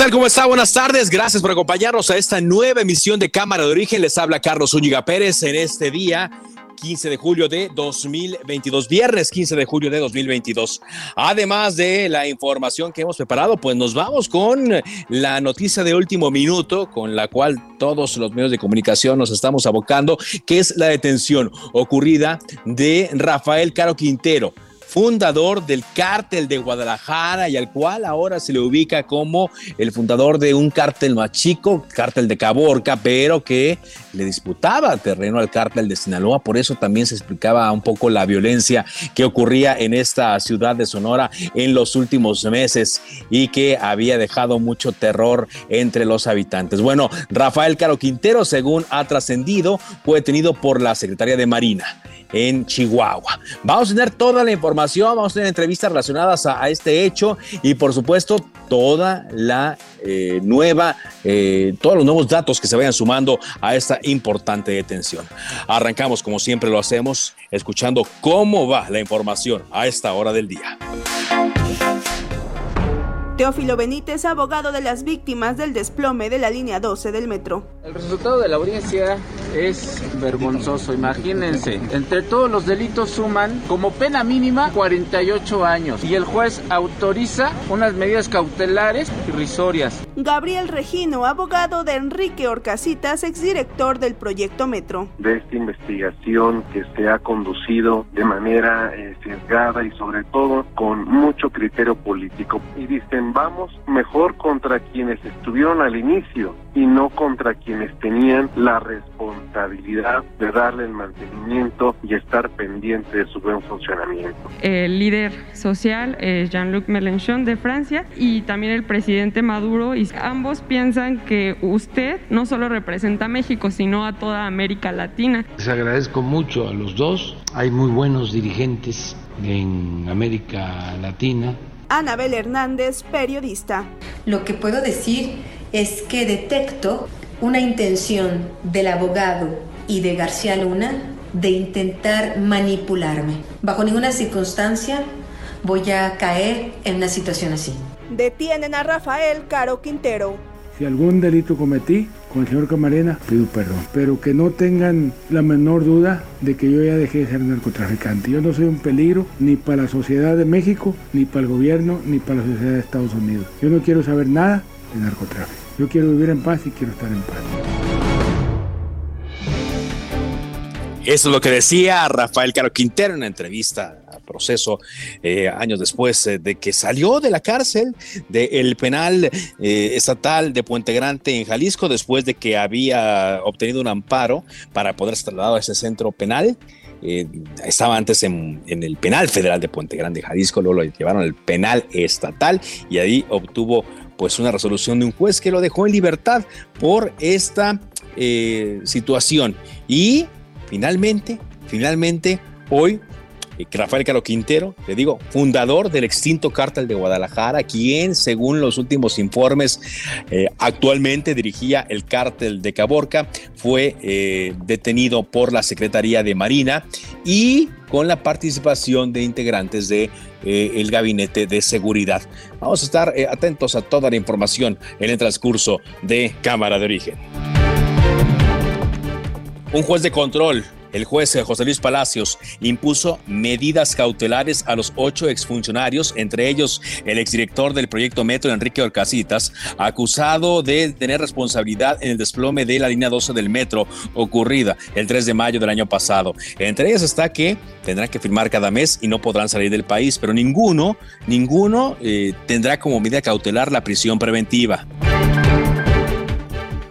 Tal? ¿Cómo está? Buenas tardes. Gracias por acompañarnos a esta nueva emisión de Cámara de Origen. Les habla Carlos Zúñiga Pérez en este día 15 de julio de 2022, viernes 15 de julio de 2022. Además de la información que hemos preparado, pues nos vamos con la noticia de último minuto, con la cual todos los medios de comunicación nos estamos abocando, que es la detención ocurrida de Rafael Caro Quintero fundador del cártel de Guadalajara y al cual ahora se le ubica como el fundador de un cártel más chico, cártel de Caborca, pero que le disputaba terreno al cártel de Sinaloa. Por eso también se explicaba un poco la violencia que ocurría en esta ciudad de Sonora en los últimos meses y que había dejado mucho terror entre los habitantes. Bueno, Rafael Caro Quintero, según ha trascendido, fue detenido por la Secretaría de Marina en Chihuahua. Vamos a tener toda la información, vamos a tener entrevistas relacionadas a, este hecho y por supuesto toda la eh, nueva, eh, todos los nuevos datos que se vayan sumando a esta importante detención. Arrancamos como siempre lo hacemos, escuchando cómo va la información a esta hora del día. Teófilo Benítez, abogado de las víctimas del desplome de la línea 12 del metro. El resultado de la audiencia es vergonzoso, imagínense. Entre todos los delitos suman como pena mínima 48 años y el juez autoriza unas medidas cautelares irrisorias. Gabriel Regino, abogado de Enrique Orcasitas, exdirector del proyecto Metro. De esta investigación que se ha conducido de manera eh, sesgada y sobre todo con mucho criterio político. Y dicen vamos mejor contra quienes estuvieron al inicio y no contra quienes tenían la responsabilidad de darle el mantenimiento y estar pendiente de su buen funcionamiento. El líder social es Jean-Luc Mélenchon de Francia y también el presidente Maduro y ambos piensan que usted no solo representa a México sino a toda América Latina. Les agradezco mucho a los dos, hay muy buenos dirigentes en América Latina Anabel Hernández, periodista. Lo que puedo decir es que detecto una intención del abogado y de García Luna de intentar manipularme. Bajo ninguna circunstancia voy a caer en una situación así. Detienen a Rafael Caro Quintero, si algún delito cometí con el señor Camarena, pido perdón. Pero que no tengan la menor duda de que yo ya dejé de ser narcotraficante. Yo no soy un peligro ni para la sociedad de México, ni para el gobierno, ni para la sociedad de Estados Unidos. Yo no quiero saber nada de narcotráfico. Yo quiero vivir en paz y quiero estar en paz. Eso es lo que decía Rafael Caro Quintero en una entrevista proceso eh, años después eh, de que salió de la cárcel del penal eh, estatal de Puente Grande en Jalisco después de que había obtenido un amparo para poder ser trasladado a ese centro penal. estaba antes en, el penal federal de Puente Grande, Jalisco, luego lo llevaron al penal estatal y ahí obtuvo pues una resolución de un juez que lo dejó en libertad por esta situación. Y finalmente, finalmente, hoy Rafael Caro Quintero, le digo, fundador del extinto cártel de Guadalajara, quien, según los últimos informes, eh, actualmente dirigía el cártel de Caborca, fue eh, detenido por la Secretaría de Marina y con la participación de integrantes de, eh, Gabinete de Seguridad. Vamos a estar atentos a toda la información en el transcurso de Cámara de Origen. Un juez de control el juez José Luis Palacios impuso medidas cautelares a los ocho exfuncionarios, entre ellos el exdirector del proyecto Metro, Enrique Orcasitas, acusado de tener responsabilidad en el desplome de la línea 12 del metro ocurrida el 3 de mayo del año pasado. Entre ellas está que tendrán que firmar cada mes y no podrán salir del país, pero ninguno, ninguno eh, tendrá como medida cautelar la prisión preventiva.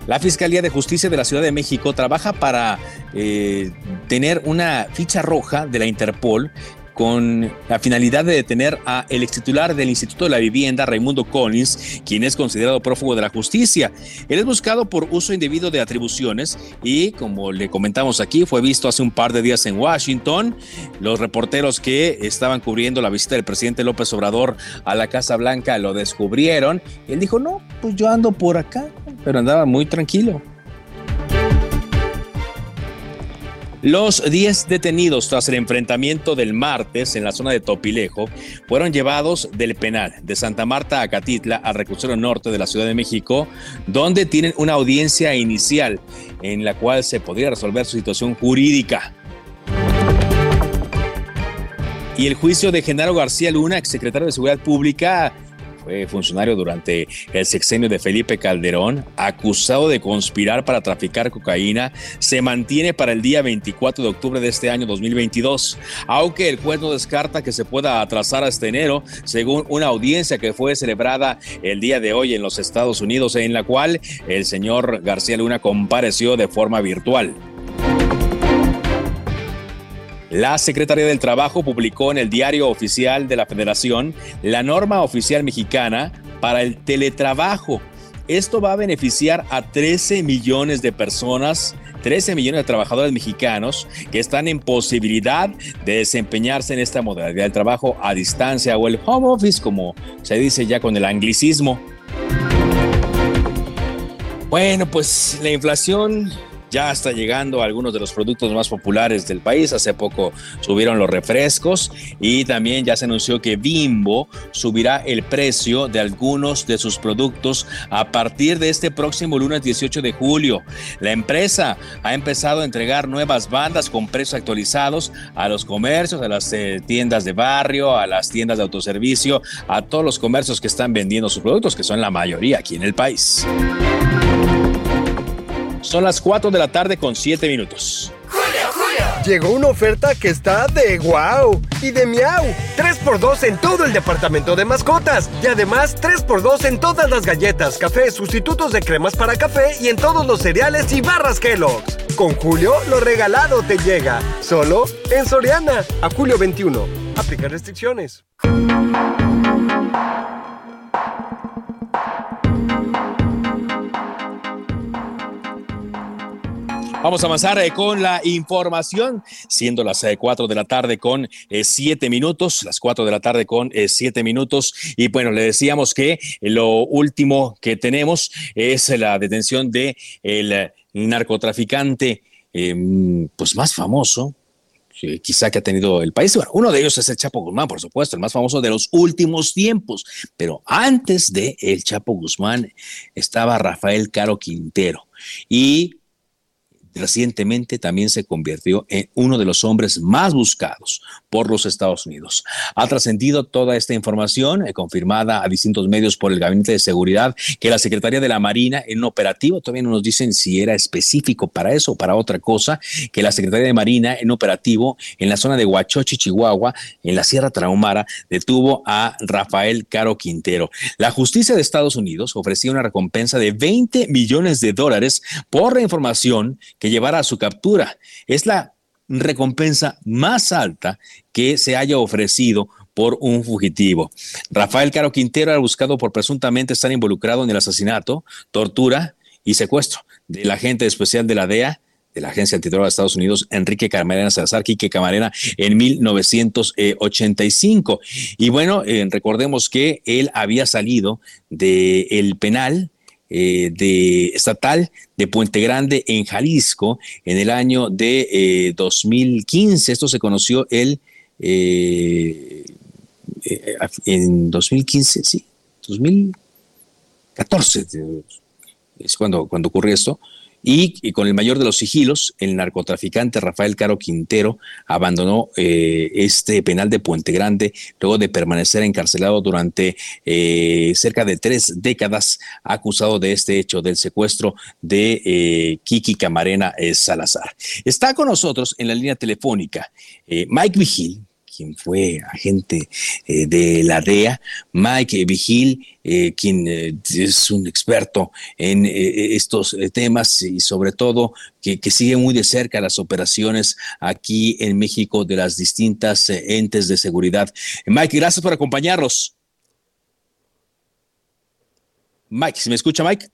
La Fiscalía de Justicia de la Ciudad de México trabaja para eh, tener una ficha roja de la Interpol con la finalidad de detener a el titular del Instituto de la Vivienda, Raimundo Collins, quien es considerado prófugo de la justicia. Él es buscado por uso indebido de atribuciones y, como le comentamos aquí, fue visto hace un par de días en Washington. Los reporteros que estaban cubriendo la visita del presidente López Obrador a la Casa Blanca lo descubrieron. Él dijo, no, pues yo ando por acá, pero andaba muy tranquilo. Los 10 detenidos tras el enfrentamiento del martes en la zona de Topilejo fueron llevados del penal de Santa Marta a Catitla al reclusorio norte de la Ciudad de México, donde tienen una audiencia inicial en la cual se podría resolver su situación jurídica. Y el juicio de Genaro García Luna, exsecretario de Seguridad Pública, fue funcionario durante el sexenio de Felipe Calderón, acusado de conspirar para traficar cocaína, se mantiene para el día 24 de octubre de este año 2022, aunque el juez no descarta que se pueda atrasar hasta enero, según una audiencia que fue celebrada el día de hoy en los Estados Unidos, en la cual el señor García Luna compareció de forma virtual. La Secretaría del Trabajo publicó en el Diario Oficial de la Federación la norma oficial mexicana para el teletrabajo. Esto va a beneficiar a 13 millones de personas 13 millones de trabajadores mexicanos que están en posibilidad de desempeñarse en esta modalidad de trabajo a distancia o el home office, como se dice ya con el anglicismo. Bueno, pues la inflación ya está llegando a algunos de los productos más populares del país. Hace poco subieron los refrescos y también ya se anunció que Bimbo subirá el precio de algunos de sus productos a partir de este próximo lunes 18 de julio. La empresa ha empezado a entregar nuevas bandas con precios actualizados a los comercios, a las eh, tiendas de barrio, a las tiendas de autoservicio, a todos los comercios que están vendiendo sus productos, que son la mayoría aquí en el país. Son las 4 de la tarde con 7 minutos. Llegó una oferta que está de wow y de miau. 3x2 en todo el departamento de mascotas. Y además 3x2 en todas las galletas, café, sustitutos de cremas para café y en todos los cereales y barras Kellogg's. Con Julio, lo regalado te llega. Solo en Soriana. A julio 21. Aplica restricciones. Vamos a avanzar eh, con la información, siendo las 4 eh, de la tarde con 7 eh, minutos, las 4 de la tarde con 7 minutos. Y bueno, le decíamos que lo último que tenemos es la detención de el narcotraficante pues más famoso, quizá que ha tenido el país. Bueno, uno de ellos es el Chapo Guzmán, por supuesto, el más famoso de los últimos tiempos. Pero antes de el Chapo Guzmán estaba Rafael Caro Quintero. Y recientemente también se convirtió en uno de los hombres más buscados por los Estados Unidos. Ha trascendido toda esta información, eh, confirmada a distintos medios por el Gabinete de Seguridad, que la Secretaría de la Marina en operativo, todavía no nos dicen si era específico para eso o para otra cosa, que la Secretaría de Marina en operativo en la zona de Huachochi, Chihuahua, en la Sierra Traumara, detuvo a Rafael Caro Quintero. La justicia de Estados Unidos ofrecía una recompensa de 20 millones de dólares por la información que llevara a su captura. Es la recompensa más alta que se haya ofrecido por un fugitivo. Rafael Caro Quintero era buscado por presuntamente estar involucrado en el asesinato, tortura y secuestro del agente especial de la DEA de la Agencia Antidroga de Estados Unidos, Enrique Camarena Salazar, Quique Camarena, en 1985. Y bueno, eh, recordemos que él había salido del penal eh, de estatal de Puente Grande en Jalisco en el año de 2015. Eh, Esto se conoció el eh, en 2015, sí, 2014 es cuando, cuando ocurrió esto. Y, con el mayor de los sigilos, el narcotraficante Rafael Caro Quintero abandonó eh, este penal de Puente Grande luego de permanecer encarcelado durante eh, cerca de tres décadas, acusado de este hecho del secuestro de eh, Kiki Camarena Salazar. Está con nosotros en la línea telefónica Mike Vigil, quien fue agente eh, de la DEA, Mike Vigil, eh, quien eh, es un experto en estos temas y sobre todo que, sigue muy de cerca las operaciones aquí en México de las distintas entes de seguridad. Mike, gracias por acompañarnos. Mike, ¿se me escucha, Mike?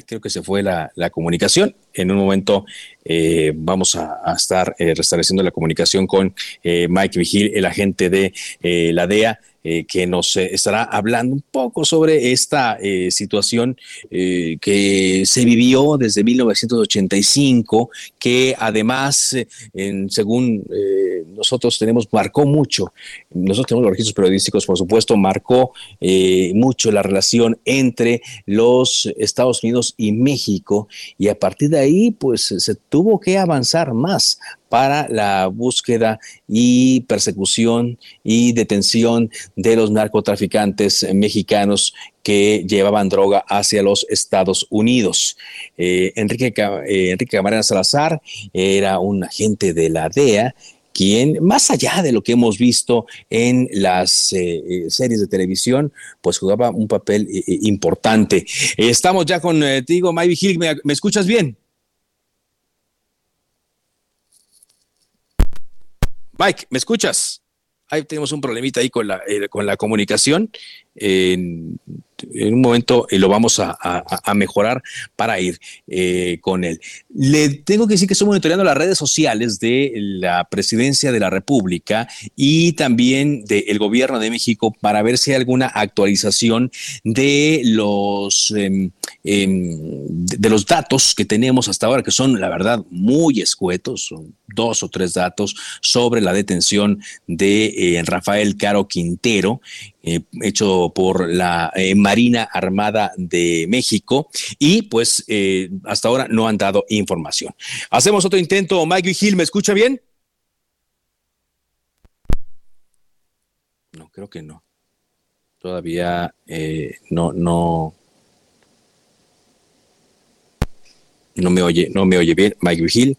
Creo que se fue la, comunicación. En un momento eh, vamos a, estar eh, restableciendo la comunicación con eh, Mike Vigil, el agente de la DEA. Eh, que nos eh, estará hablando un poco sobre esta eh, situación que se vivió desde 1985, que además, en, según nosotros tenemos, marcó mucho, nosotros tenemos los registros periodísticos, por supuesto, marcó mucho la relación entre los Estados Unidos y México, y a partir de ahí, pues se tuvo que avanzar más para la búsqueda y persecución y detención de los narcotraficantes mexicanos que llevaban droga hacia los Estados Unidos. Eh, Enrique, eh, Enrique Camarena Salazar era un agente de la DEA quien, más allá de lo que hemos visto en las eh, series de televisión, pues jugaba un papel importante. estamos ya contigo, May Vigil, ¿me escuchas bien? Mike, ¿me escuchas? Ahí tenemos un problemita ahí con la, eh, con la comunicación. En, un momento eh, lo vamos a, mejorar para ir eh, con él. Le tengo que decir que estoy monitoreando las redes sociales de la presidencia de la República y también del gobierno de México para ver si hay alguna actualización de los, em, em, de los datos que tenemos hasta ahora, que son, la verdad, muy escuetos, son dos o tres datos sobre la detención de eh, Rafael Caro Quintero, eh, hecho por la eh, Marina Armada de México y pues eh, hasta ahora no han dado información. Hacemos otro intento. Mike Gil, ¿me escucha bien? No, creo que no. Todavía no, no. No me oye, no me oye bien, Mike Vigil,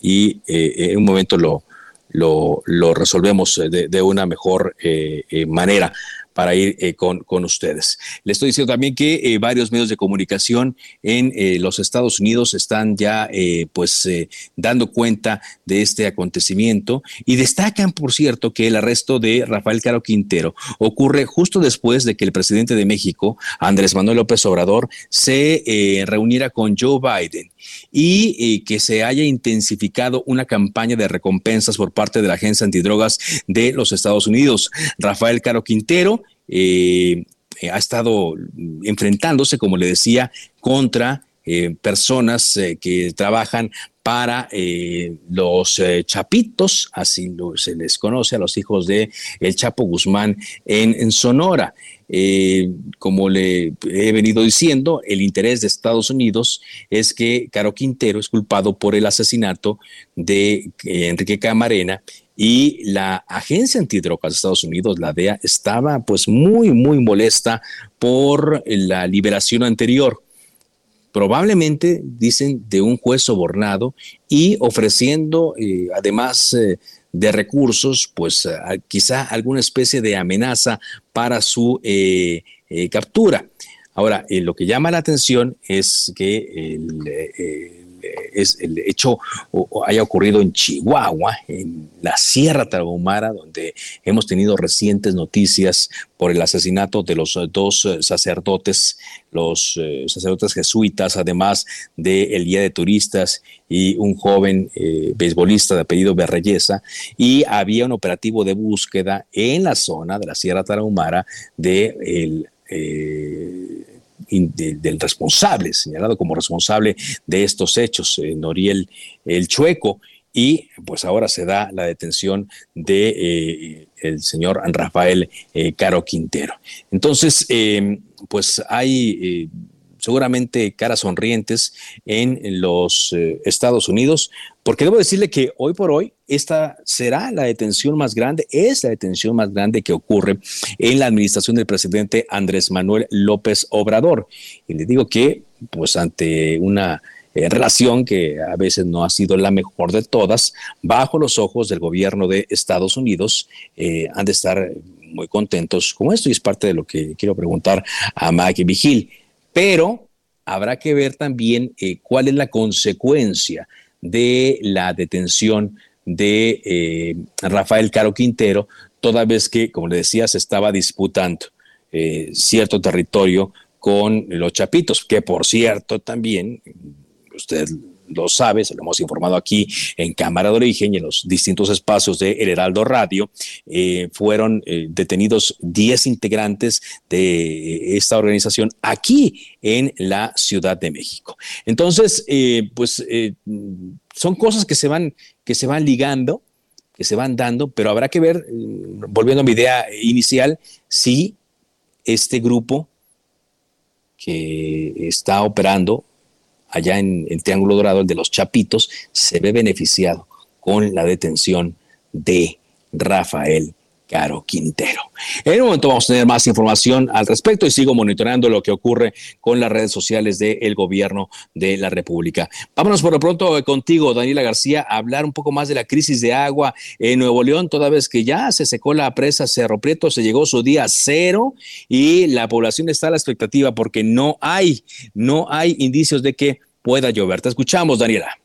y en un momento lo, lo, resolvemos de, de una mejor manera para ir eh, con, con, ustedes. Le estoy diciendo también que eh, varios medios de comunicación en eh, los Estados Unidos están ya pues dando cuenta de este acontecimiento y destacan, por cierto, que el arresto de Rafael Caro Quintero ocurre justo después de que el presidente de México, Andrés Manuel López Obrador, se reuniera con Joe Biden y que se haya intensificado una campaña de recompensas por parte de la Agencia Antidrogas de los Estados Unidos. Rafael Caro Quintero eh, ha estado enfrentándose, como le decía, contra eh, personas eh, que trabajan para los chapitos, así se les conoce a los hijos de el Chapo Guzmán en Sonora. Eh, como le he venido diciendo, el interés de Estados Unidos es que Caro Quintero es culpado por el asesinato de eh, Enrique Camarena y la agencia antidrogas de Estados Unidos, la DEA, estaba pues muy, muy molesta por la liberación anterior probablemente, dicen, de un juez sobornado y ofreciendo eh, además de recursos, pues quizá alguna especie de amenaza para su eh, eh, captura. Ahora, eh, lo que llama la atención es que el es el hecho haya ocurrido en Chihuahua, en la Sierra Tarahumara, donde hemos tenido recientes noticias por el asesinato de los dos sacerdotes, los eh, sacerdotes jesuitas, además del guía de turistas y un joven eh, beisbolista de apellido Berreyesa, y había un operativo de búsqueda en la zona de la Sierra Tarahumara de el, eh, del responsable, señalado como responsable de estos hechos, eh, Noriel el Chueco, y pues ahora se da la detención de eh, el señor Rafael eh, Caro Quintero. Entonces, pues hay seguramente caras sonrientes en los eh, Estados Unidos, porque debo decirle que hoy por hoy esta será la detención más grande, es la detención más grande que ocurre en la administración del presidente Andrés Manuel López Obrador. Y le digo que, pues ante una eh, relación que a veces no ha sido la mejor de todas, bajo los ojos del gobierno de Estados Unidos, eh, han de estar muy contentos con esto y es parte de lo que quiero preguntar a Mike Vigil. Pero habrá que ver también eh, cuál es la consecuencia de la detención de Rafael Caro Quintero, toda vez que, como le decía, se estaba disputando cierto territorio con los Chapitos, que por cierto también usted lo sabe, se lo hemos informado aquí en Cámara de Origen y en los distintos espacios de El Heraldo Radio, eh, fueron eh, detenidos 10 integrantes de esta organización aquí en la Ciudad de México. Entonces, eh, pues son cosas que se van, que se van ligando, que se van dando, pero habrá que ver, volviendo a mi idea inicial, si este grupo que está operando allá en el Triángulo Dorado, el de los Chapitos, se ve beneficiado con la detención de Rafael Caro Quintero. En un momento vamos a tener más información al respecto y sigo monitoreando lo que ocurre con las redes sociales del gobierno de la República. Vámonos por lo pronto eh, contigo, Daniela García, a hablar un poco más de la crisis de agua en Nuevo León, toda vez que ya se secó la presa Cerro Prieto, se llegó su día cero y la población está a la expectativa porque no hay, no hay indicios de que pueda llover. Te escuchamos, Daniela.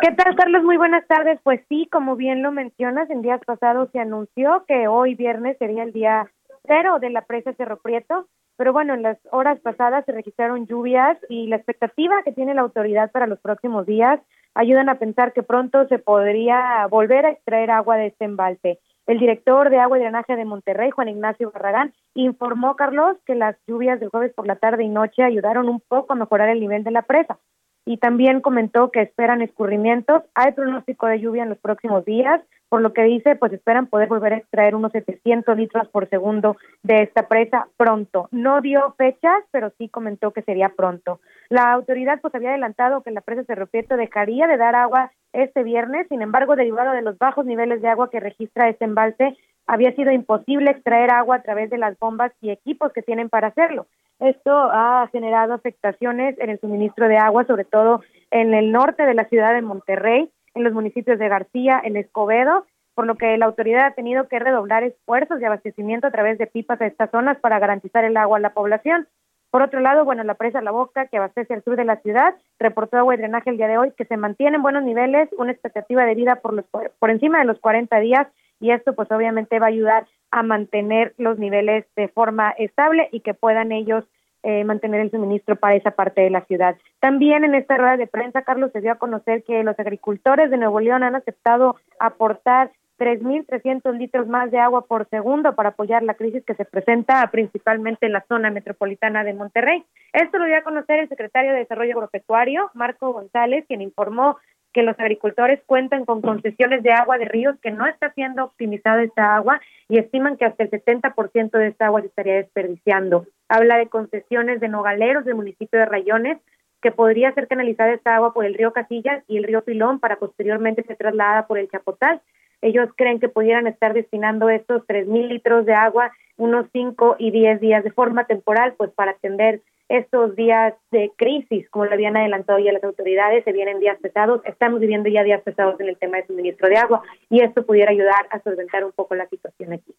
¿Qué tal, Carlos? Muy buenas tardes. Pues sí, como bien lo mencionas, en días pasados se anunció que hoy viernes sería el día cero de la presa Cerro Prieto, pero bueno, en las horas pasadas se registraron lluvias y la expectativa que tiene la autoridad para los próximos días ayudan a pensar que pronto se podría volver a extraer agua de este embalse. El director de Agua y Drenaje de Monterrey, Juan Ignacio Barragán, informó, Carlos, que las lluvias del jueves por la tarde y noche ayudaron un poco a mejorar el nivel de la presa y también comentó que esperan escurrimientos. Hay pronóstico de lluvia en los próximos días, por lo que dice, pues esperan poder volver a extraer unos 700 litros por segundo de esta presa pronto. No dio fechas, pero sí comentó que sería pronto. La autoridad pues había adelantado que la presa Cerro Prieto dejaría de dar agua este viernes, sin embargo, derivado de los bajos niveles de agua que registra este embalse, había sido imposible extraer agua a través de las bombas y equipos que tienen para hacerlo. Esto ha generado afectaciones en el suministro de agua, sobre todo en el norte de la ciudad de Monterrey, en los municipios de García, en Escobedo, por lo que la autoridad ha tenido que redoblar esfuerzos de abastecimiento a través de pipas a estas zonas para garantizar el agua a la población. Por otro lado, bueno, la presa La Boca, que abastece al sur de la ciudad, reportó agua y drenaje el día de hoy, que se mantiene en buenos niveles, una expectativa de vida por, los, por encima de los 40 días, y esto pues obviamente va a ayudar a mantener los niveles de forma estable y que puedan ellos eh, mantener el suministro para esa parte de la ciudad. También en esta rueda de prensa, Carlos, se dio a conocer que los agricultores de Nuevo León han aceptado aportar 3.300 litros más de agua por segundo para apoyar la crisis que se presenta principalmente en la zona metropolitana de Monterrey. Esto lo dio a conocer el secretario de Desarrollo Agropecuario, Marco González, quien informó que los agricultores cuentan con concesiones de agua de ríos que no está siendo optimizada esta agua y estiman que hasta el 70% de esta agua se estaría desperdiciando. Habla de concesiones de nogaleros del municipio de Rayones que podría ser canalizada esta agua por el río Casillas y el río Pilón para posteriormente ser trasladada por el Chapotal. Ellos creen que pudieran estar destinando estos tres mil litros de agua unos 5 y 10 días de forma temporal, pues para atender estos días de crisis, como lo habían adelantado ya las autoridades, se vienen días pesados, estamos viviendo ya días pesados en el tema de suministro de agua y esto pudiera ayudar a solventar un poco la situación aquí.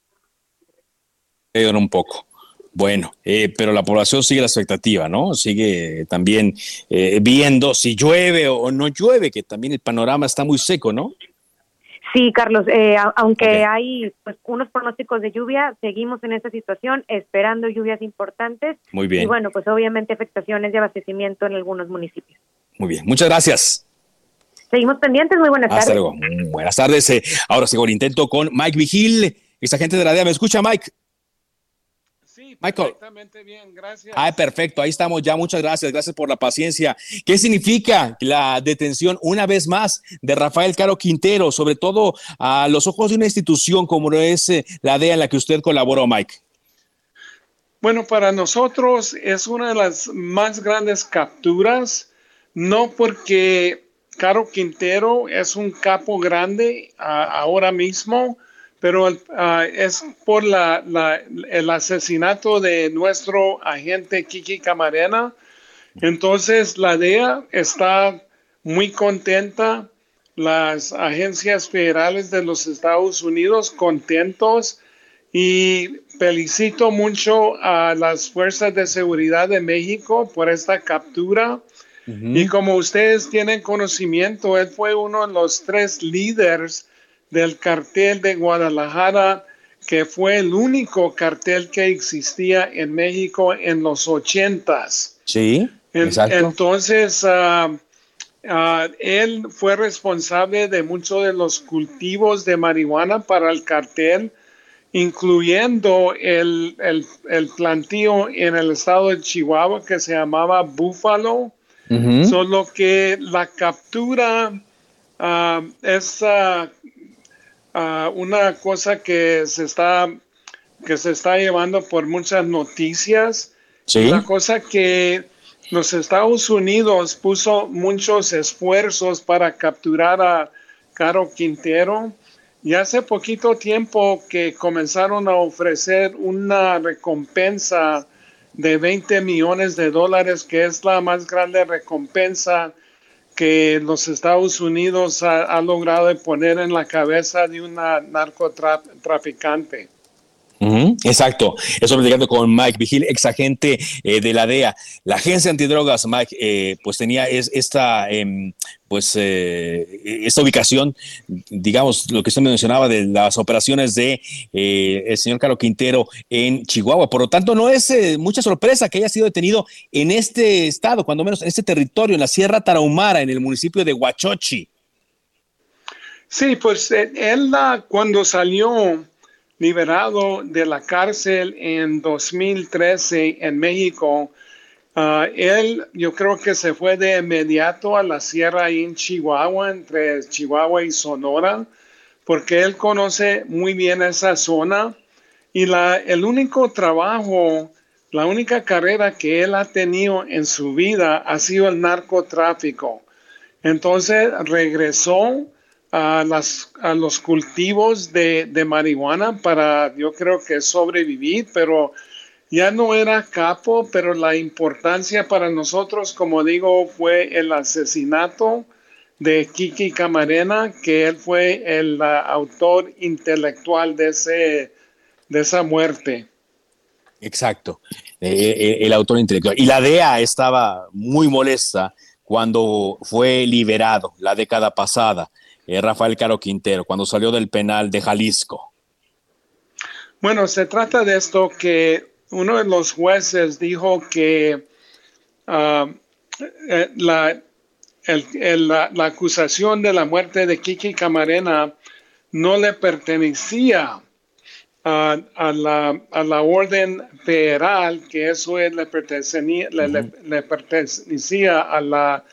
Ayudar un poco. Bueno, eh, pero la población sigue la expectativa, ¿no? Sigue también eh, viendo si llueve o no llueve, que también el panorama está muy seco, ¿no? Sí, Carlos, eh, aunque hay pues, unos pronósticos de lluvia, seguimos en esta situación esperando lluvias importantes. Muy bien. Y bueno, pues obviamente afectaciones de abastecimiento en algunos municipios. Muy bien, muchas gracias. Seguimos pendientes, muy buenas Hasta tardes. luego. Mm, Buenas tardes. Eh, ahora sigo el intento con Mike Vigil, esa gente de la DEA. ¿Me escucha, Mike? Michael. Perfectamente bien, gracias. Ah, perfecto, ahí estamos ya. Muchas gracias, gracias por la paciencia. ¿Qué significa la detención una vez más de Rafael Caro Quintero, sobre todo a los ojos de una institución como es eh, la DEA en la que usted colaboró, Mike? Bueno, para nosotros es una de las más grandes capturas, no porque Caro Quintero es un capo grande ahora mismo, pero es por el asesinato de nuestro agente Kiki Camarena. Entonces la DEA está muy contenta, las agencias federales de los Estados Unidos contentos y felicito mucho a las fuerzas de seguridad de México por esta captura. Y como ustedes tienen conocimiento, él fue uno de los tres líderes del cartel de Guadalajara, que fue el único cartel que existía en México en los ochentas. Sí, exacto. Entonces, ah, ah, él fue responsable de muchos de los cultivos de marihuana para el cartel, incluyendo el, el, plantío en el estado de Chihuahua que se llamaba Búfalo. Solo que la captura uh, es una cosa que se está que se está llevando por muchas noticias. ¿Sí? La cosa que los Estados Unidos puso muchos esfuerzos para capturar a Caro Quintero y hace poquito tiempo que comenzaron a ofrecer una recompensa de 20 millones de dólares, que es la más grande recompensa que los Estados Unidos ha, logrado poner en la cabeza de una narcotraficante. Exacto, eso platicando con Mike Vigil, ex agente eh, de la DEA. La agencia antidrogas, Mike, eh, pues tenía es, esta em, pues eh, esta ubicación, digamos, lo que usted mencionaba de las operaciones de eh, el señor Carlos Quintero en Chihuahua. Por lo tanto, no es mucha sorpresa que haya sido detenido en este estado, cuando menos en este territorio, en la Sierra Tarahumara, en el municipio de Huachochi. Sí, pues él cuando salió liberado de la cárcel en 2013 en México, Ah, él, yo creo que se fue de inmediato a la sierra en Chihuahua, entre Chihuahua y Sonora, porque él conoce muy bien esa zona y la, el único trabajo, la única carrera que él ha tenido en su vida ha sido el narcotráfico. Entonces regresó a, las, a los cultivos de, de marihuana para, yo creo que sobrevivir, pero ya no era capo, pero la importancia para nosotros, como digo, fue el asesinato de Kiki Camarena, que él fue el autor intelectual de, ese, de esa muerte. Exacto, eh, eh, el autor intelectual. Y la DEA estaba muy molesta cuando fue liberado la década pasada, Rafael Caro Quintero, cuando salió del penal de Jalisco. Bueno, se trata de esto que uno de los jueces dijo que ah, eh, la, la, acusación de la muerte de Kiki Camarena no le pertenecía a, la, a la, orden federal, que eso le, pertenecía, le, pertenecía a la,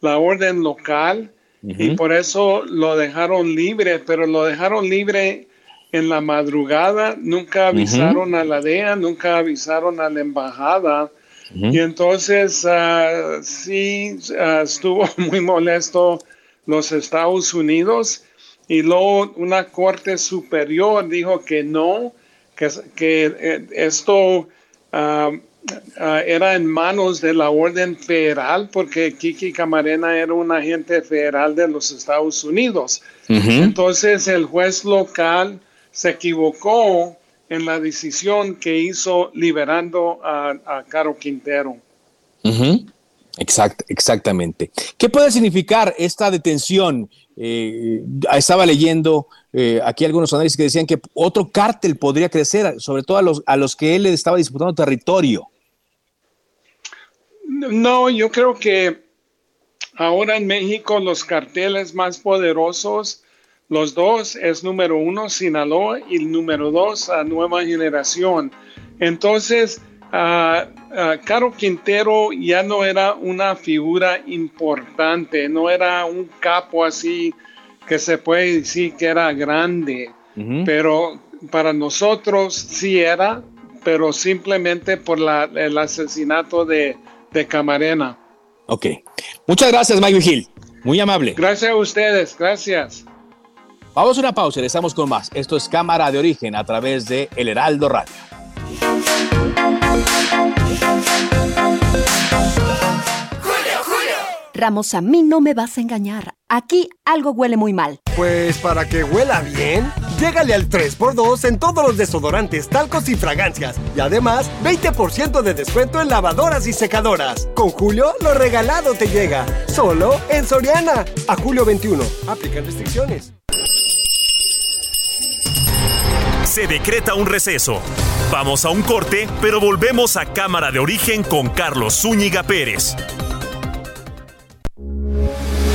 la orden local, y por eso lo dejaron libre, pero lo dejaron libre en la madrugada, nunca avisaron a la DEA, nunca avisaron a la embajada. Y entonces uh, sí ah, estuvo muy molesto los Estados Unidos. Y luego una corte superior dijo que no, que, que eh, esto ah, era en manos de la orden federal porque Kiki Camarena era un agente federal de los Estados Unidos. Entonces el juez local se equivocó en la decisión que hizo liberando a, Caro Quintero. exactamente. ¿Qué puede significar esta detención? Eh, estaba leyendo eh, aquí algunos análisis que decían que otro cártel podría crecer, sobre todo a los, a los que él estaba disputando territorio. No, yo creo que ahora en México los carteles más poderosos los dos es número uno Sinaloa y número dos a Nueva Generación. Entonces, Caro Quintero ya no era una figura importante, no era un capo así que se puede decir que era grande, pero para nosotros sí era pero simplemente por la, el asesinato de, de Camarena. Ok. Muchas gracias, Mike Vigil. Muy amable. Gracias a ustedes. Gracias. Vamos a una pausa y estamos con más. Esto es Cámara de Origen a través de El Heraldo Radio. Ramos, a mí no me vas a engañar. Aquí algo huele muy mal. Pues para que huela bien, llégale al 3x2 en todos los desodorantes, talcos y fragancias. Y además, 20% de descuento en lavadoras y secadoras. Con Julio, lo regalado te llega. Solo en Soriana. A julio 21. Aplican restricciones. Se decreta un receso. Vamos a un corte, pero volvemos a Cámara de Origen con Carlos Zúñiga Pérez.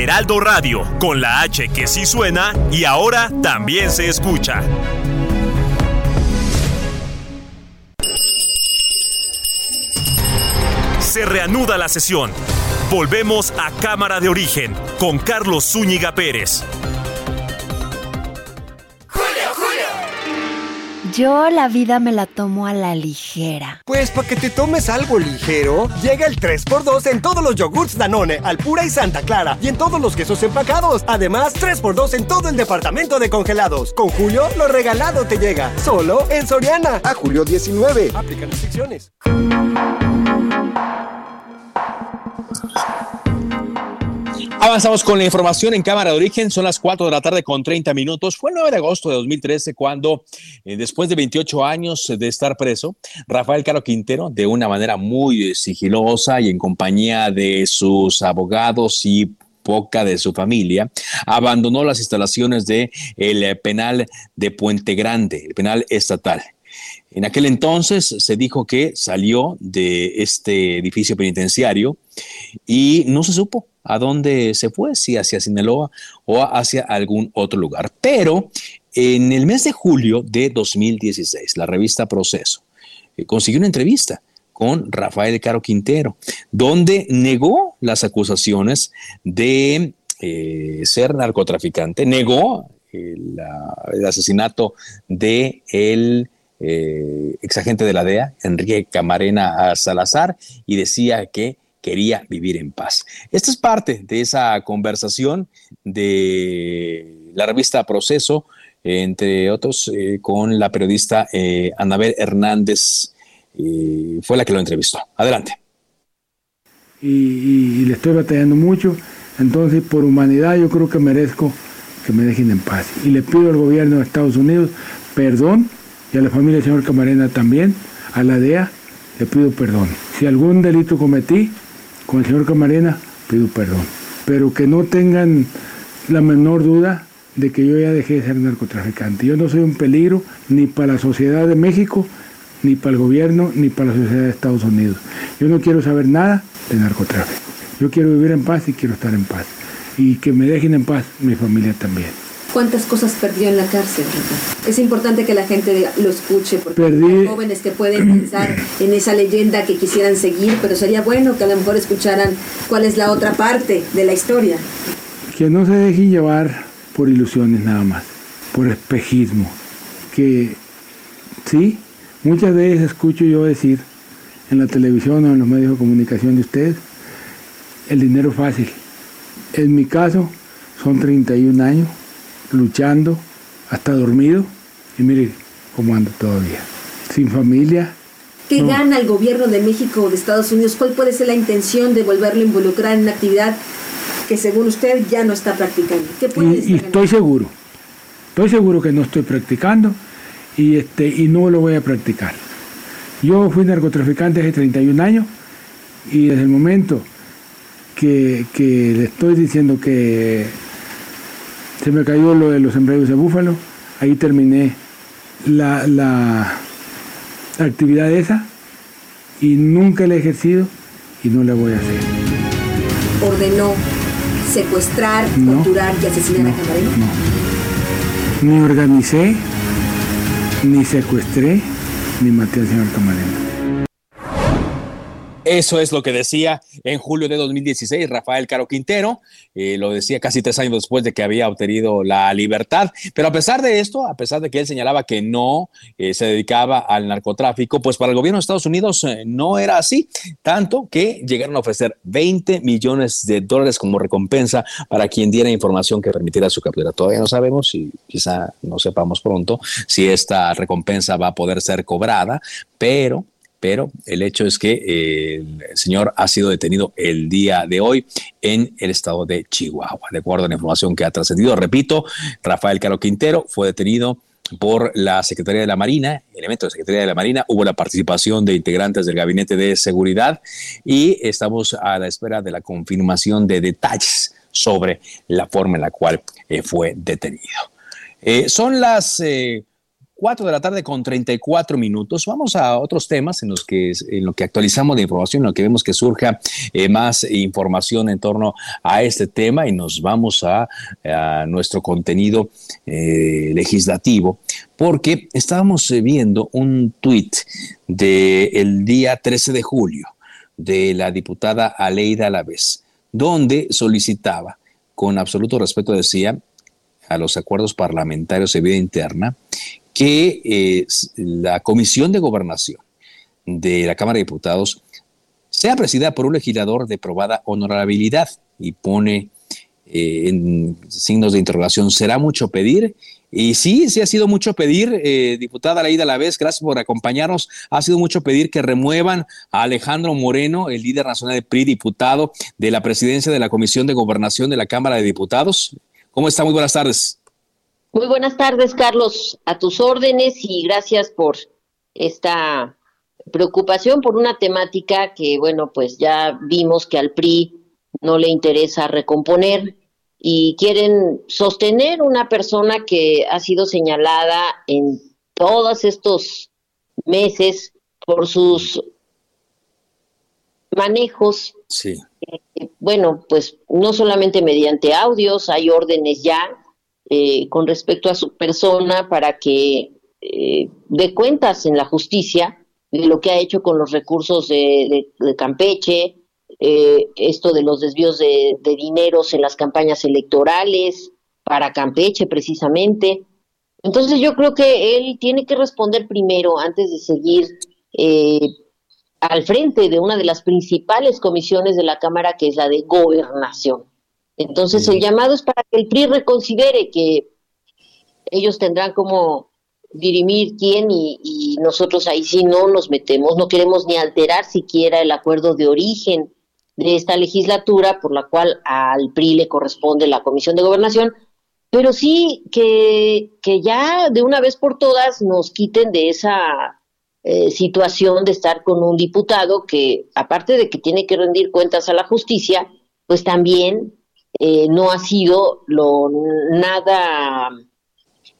Heraldo Radio, con la H que sí suena y ahora también se escucha. Se reanuda la sesión. Volvemos a Cámara de Origen con Carlos Zúñiga Pérez. Yo la vida me la tomo a la ligera. Pues para que te tomes algo ligero, llega el 3x2 en todos los yogurts Danone, Alpura y Santa Clara, y en todos los quesos empacados. Además, 3x2 en todo el departamento de congelados. Con Julio, lo regalado te llega. Solo en Soriana. A julio 19. Aplican restricciones. Avanzamos con la información en Cámara de Origen. Son las 4 de la tarde con 30 minutos. Fue el 9 de agosto de 2013 cuando, eh, después de 28 años de estar preso, Rafael Caro Quintero, de una manera muy sigilosa y en compañía de sus abogados y poca de su familia, abandonó las instalaciones del el penal de Puente Grande, el penal estatal. En aquel entonces se dijo que salió de este edificio penitenciario y no se supo a dónde se fue, si hacia Sinaloa o hacia algún otro lugar. Pero en el mes de julio de 2016, la revista Proceso eh, consiguió una entrevista con Rafael Caro Quintero, donde negó las acusaciones de eh, ser narcotraficante, negó el, la- el asesinato de el eh, exagente de la DEA, Enrique Camarena Salazar, y decía que quería vivir en paz. Esta es parte de esa conversación de la revista Proceso, entre otros, eh, con la periodista eh, Anabel Hernández, eh, fue la que lo entrevistó. Adelante. y, y- y le estoy batallando mucho. Entonces, por humanidad, yo creo que merezco que me dejen en paz. Y le pido al gobierno de Estados Unidos perdón y a la familia del señor Camarena también, a la DEA, le pido perdón. Si algún delito cometí con el señor Camarena, pido perdón. Pero que no tengan la menor duda de que yo ya dejé de ser narcotraficante. Yo no soy un peligro ni para la sociedad de México, ni para el gobierno, ni para la sociedad de Estados Unidos. Yo no quiero saber nada de narcotráfico. Yo quiero vivir en paz y quiero estar en paz. Y que me dejen en paz mi familia también. ¿Cuántas cosas perdió en la cárcel, Rafa? Es importante que la gente lo escuche, porque Perdí- hay jóvenes que pueden pensar en esa leyenda que quisieran seguir, pero sería bueno que a lo mejor escucharan cuál es la otra parte de la historia. Que no se dejen llevar por ilusiones nada más, por espejismo. Que sí, muchas veces escucho yo decir en la televisión o en los medios de comunicación de ustedes, el dinero fácil. En mi caso, son 31 años luchando, hasta dormido. Y mire, como ando todavía. Sin familia. ¿Qué gana el gobierno de México o de Estados Unidos? ¿Cuál puede ser la intención de volverlo a involucrar en una actividad que según usted ya no está practicando? ¿Qué puede y, y estoy seguro, estoy seguro que no estoy practicando y, este, y no lo voy a practicar. Yo fui narcotraficante hace 31 años y desde el momento que, que le estoy diciendo que se me cayó lo de los embriagos de búfalo, ahí terminé la, la actividad esa y nunca la he ejercido y no la voy a hacer. Ordenó secuestrar, torturar y asesinar a Camarena. No. Ni organicé, ni secuestré, ni maté al señor Camarena. Eso es lo que decía en julio de 2016 Rafael Caro Quintero, eh, lo decía casi tres años después de que había obtenido la libertad, pero a pesar de esto, a pesar de que él señalaba que no eh, se dedicaba al narcotráfico, pues para el gobierno de Estados Unidos eh, no era así, tanto que llegaron a ofrecer 20 millones de dólares como recompensa para quien diera información que permitiera su captura. Todavía no sabemos y quizá no sepamos pronto si esta recompensa va a poder ser cobrada, pero pero el hecho es que eh, el señor ha sido detenido el día de hoy en el estado de Chihuahua. De acuerdo a la información que ha trascendido, repito, Rafael Caro Quintero fue detenido por la Secretaría de la Marina, elemento de la Secretaría de la Marina, hubo la participación de integrantes del Gabinete de Seguridad y estamos a la espera de la confirmación de detalles sobre la forma en la cual eh, fue detenido. Eh, son las 4 de la tarde con 34 minutos. Vamos a otros temas en los que, en lo que actualizamos la información, en lo que vemos que surja eh, más información en torno a este tema y nos vamos a, nuestro contenido eh, legislativo, porque estábamos eh, viendo un tuit del día 13 de julio de la diputada Aleida Alavés, donde solicitaba, con absoluto respeto decía, a los acuerdos parlamentarios de vida interna, que eh, la Comisión de Gobernación de la Cámara de Diputados sea presidida por un legislador de probada honorabilidad y pone eh, en signos de interrogación, ¿será mucho pedir? Y sí, sí ha sido mucho pedir, eh, diputada Laida la vez, gracias por acompañarnos. Ha sido mucho pedir que remuevan a Alejandro Moreno, el líder nacional de PRI, diputado de la presidencia de la Comisión de Gobernación de la Cámara de Diputados. ¿Cómo está? Muy buenas tardes. Muy buenas tardes, Carlos, a tus órdenes y gracias por esta preocupación por una temática que, bueno, pues ya vimos que al PRI no le interesa recomponer y quieren sostener una persona que ha sido señalada en todos estos meses por sus manejos. Sí. Eh, bueno, pues no solamente mediante audios, hay órdenes ya eh, con respecto a su persona para que eh, dé cuentas en la justicia de lo que ha hecho con los recursos de, Campeche, eh, esto de los desvíos de, de, dineros en las campañas electorales para Campeche precisamente. Entonces yo creo que él tiene que responder primero antes de seguir al frente de una de las principales comisiones de la Cámara, que es la de gobernación. Entonces el llamado es para que el PRI reconsidere que ellos tendrán como dirimir quién y, nosotros ahí sí no nos metemos, no queremos ni alterar siquiera el acuerdo de origen de esta legislatura por la cual al PRI le corresponde la Comisión de Gobernación, pero sí que, que ya de una vez por todas nos quiten de esa eh, situación de estar con un diputado que, aparte de que tiene que rendir cuentas a la justicia, pues también eh, no ha sido lo nada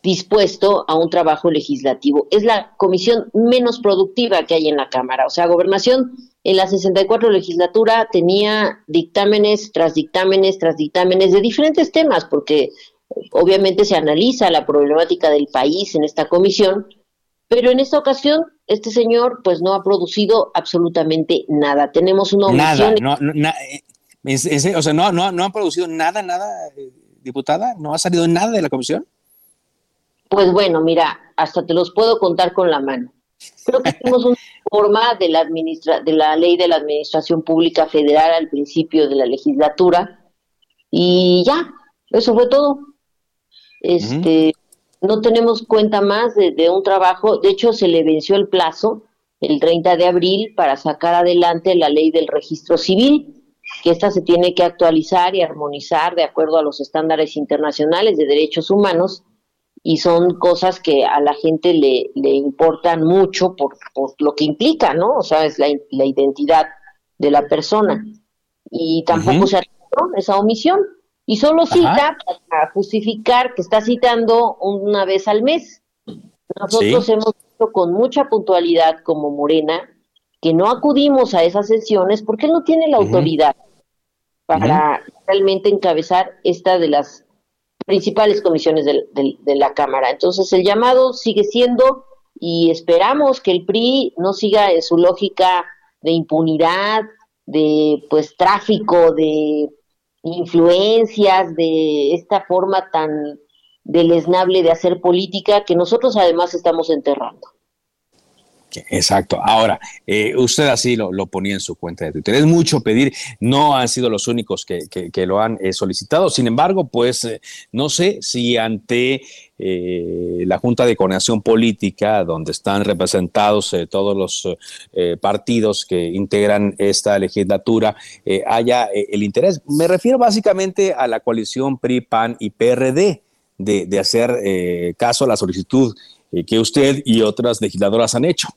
dispuesto a un trabajo legislativo. Es la comisión menos productiva que hay en la Cámara. O sea, gobernación en la 64 legislatura tenía dictámenes tras dictámenes tras dictámenes de diferentes temas, porque obviamente se analiza la problemática del país en esta comisión, pero en esta ocasión este señor pues no ha producido absolutamente nada. Tenemos una omisión. Nada, no, no, o sea, no, no, no han producido nada, nada, eh, diputada, no ha salido nada de la comisión. Pues bueno, mira, hasta te los puedo contar con la mano. Creo que tenemos una forma de la, administra de la ley de la Administración Pública Federal al principio de la legislatura y ya, eso fue todo. Este, no tenemos cuenta más de, de, un trabajo, de hecho se le venció el plazo el 30 de abril para sacar adelante la ley del registro civil, que esta se tiene que actualizar y armonizar de acuerdo a los estándares internacionales de derechos humanos y son cosas que a la gente le, le importan mucho por, por, lo que implica, ¿no? O sea, es la, la identidad de la persona. Y tampoco uh -huh. se arregló esa omisión. Y solo cita Ajá. para justificar que está citando una vez al mes. Nosotros sí. hemos visto con mucha puntualidad como Morena que no acudimos a esas sesiones porque él no tiene la uh -huh. autoridad para uh -huh. realmente encabezar esta de las principales comisiones de, de, de, la Cámara. Entonces el llamado sigue siendo y esperamos que el PRI no siga en su lógica de impunidad, de pues tráfico, de influencias, de esta forma tan deleznable de hacer política que nosotros además estamos enterrando. Exacto. Ahora, eh, usted así lo, lo, ponía en su cuenta de Twitter. Es mucho pedir, no han sido los únicos que, que, lo han eh, solicitado. Sin embargo, pues eh, no sé si ante la Junta de Coordinación Política, donde están representados todos los partidos que integran esta legislatura, haya el interés. Me refiero básicamente a la coalición PRI, PAN y PRD de, de hacer caso a la solicitud que usted y otras legisladoras han hecho.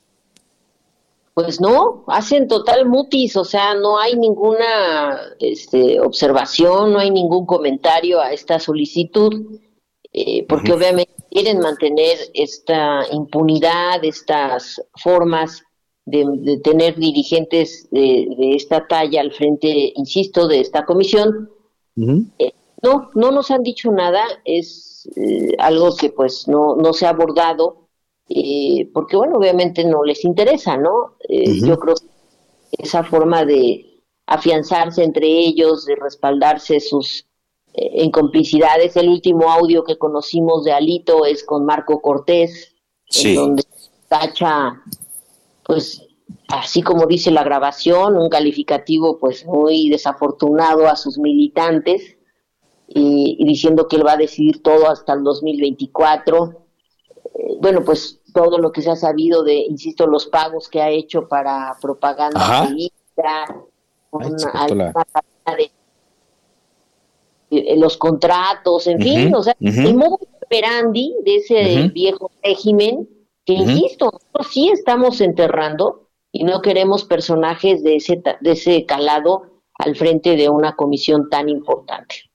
Pues no, hacen total mutis, o sea, no hay ninguna este, observación, no hay ningún comentario a esta solicitud, eh, porque uh -huh. obviamente quieren mantener esta impunidad, estas formas de, de tener dirigentes de, de, esta talla al frente, insisto, de esta comisión. Uh -huh. eh, no, no nos han dicho nada, es eh, algo que pues no, no se ha abordado eh, porque bueno, obviamente no les interesa, ¿no? Eh, uh -huh. Yo creo que esa forma de afianzarse entre ellos, de respaldarse sus eh, en complicidades, el último audio que conocimos de Alito es con Marco Cortés, sí. en donde tacha, pues así como dice la grabación, un calificativo pues muy desafortunado a sus militantes y, y diciendo que él va a decidir todo hasta el 2024 bueno, pues todo lo que se ha sabido de, insisto, los pagos que ha hecho para propaganda política, de, de, los contratos, en uh -huh, fin, o sea, uh -huh. el modo operandi de ese uh -huh. viejo régimen, que insisto, nosotros sí estamos enterrando y no queremos personajes de ese, de ese calado al frente de una comisión tan importante.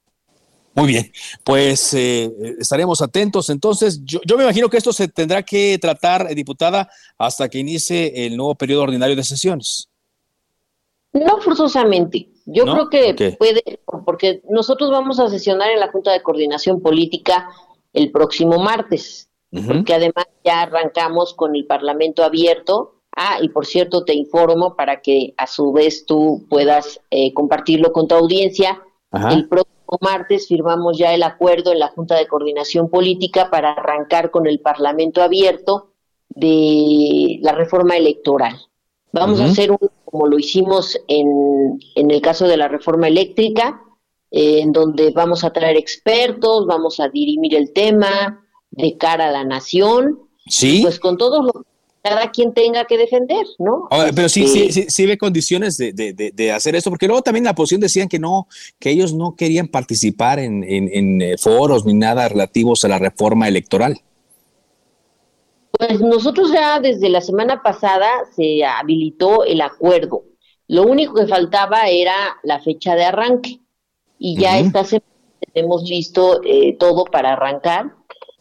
Muy bien, pues eh, estaremos atentos. Entonces, yo, yo, me imagino que esto se tendrá que tratar, eh, diputada, hasta que inicie el nuevo periodo ordinario de sesiones. No forzosamente. Yo ¿No? creo que okay. puede, porque nosotros vamos a sesionar en la Junta de Coordinación Política el próximo martes, uh -huh. porque además ya arrancamos con el Parlamento abierto. Ah, y por cierto, te informo para que a su vez tú puedas eh, compartirlo con tu audiencia. Ajá. El próximo martes firmamos ya el acuerdo en la Junta de Coordinación Política para arrancar con el Parlamento abierto de la reforma electoral. Vamos uh -huh. a hacer un, como lo hicimos en, en el caso de la reforma eléctrica, eh, en donde vamos a traer expertos, vamos a dirimir el tema de cara a la nación. Sí. Pues con todos los cada quien tenga que defender, ¿no? Pero sí, sí, sí, sí, ve condiciones de, de, de, hacer esto, porque luego también la oposición decían que no, que ellos no querían participar en, en, en eh, foros ni nada relativos a la reforma electoral. Pues nosotros ya desde la semana pasada se habilitó el acuerdo. Lo único que faltaba era la fecha de arranque y ya uh -huh. esta semana tenemos listo eh, todo para arrancar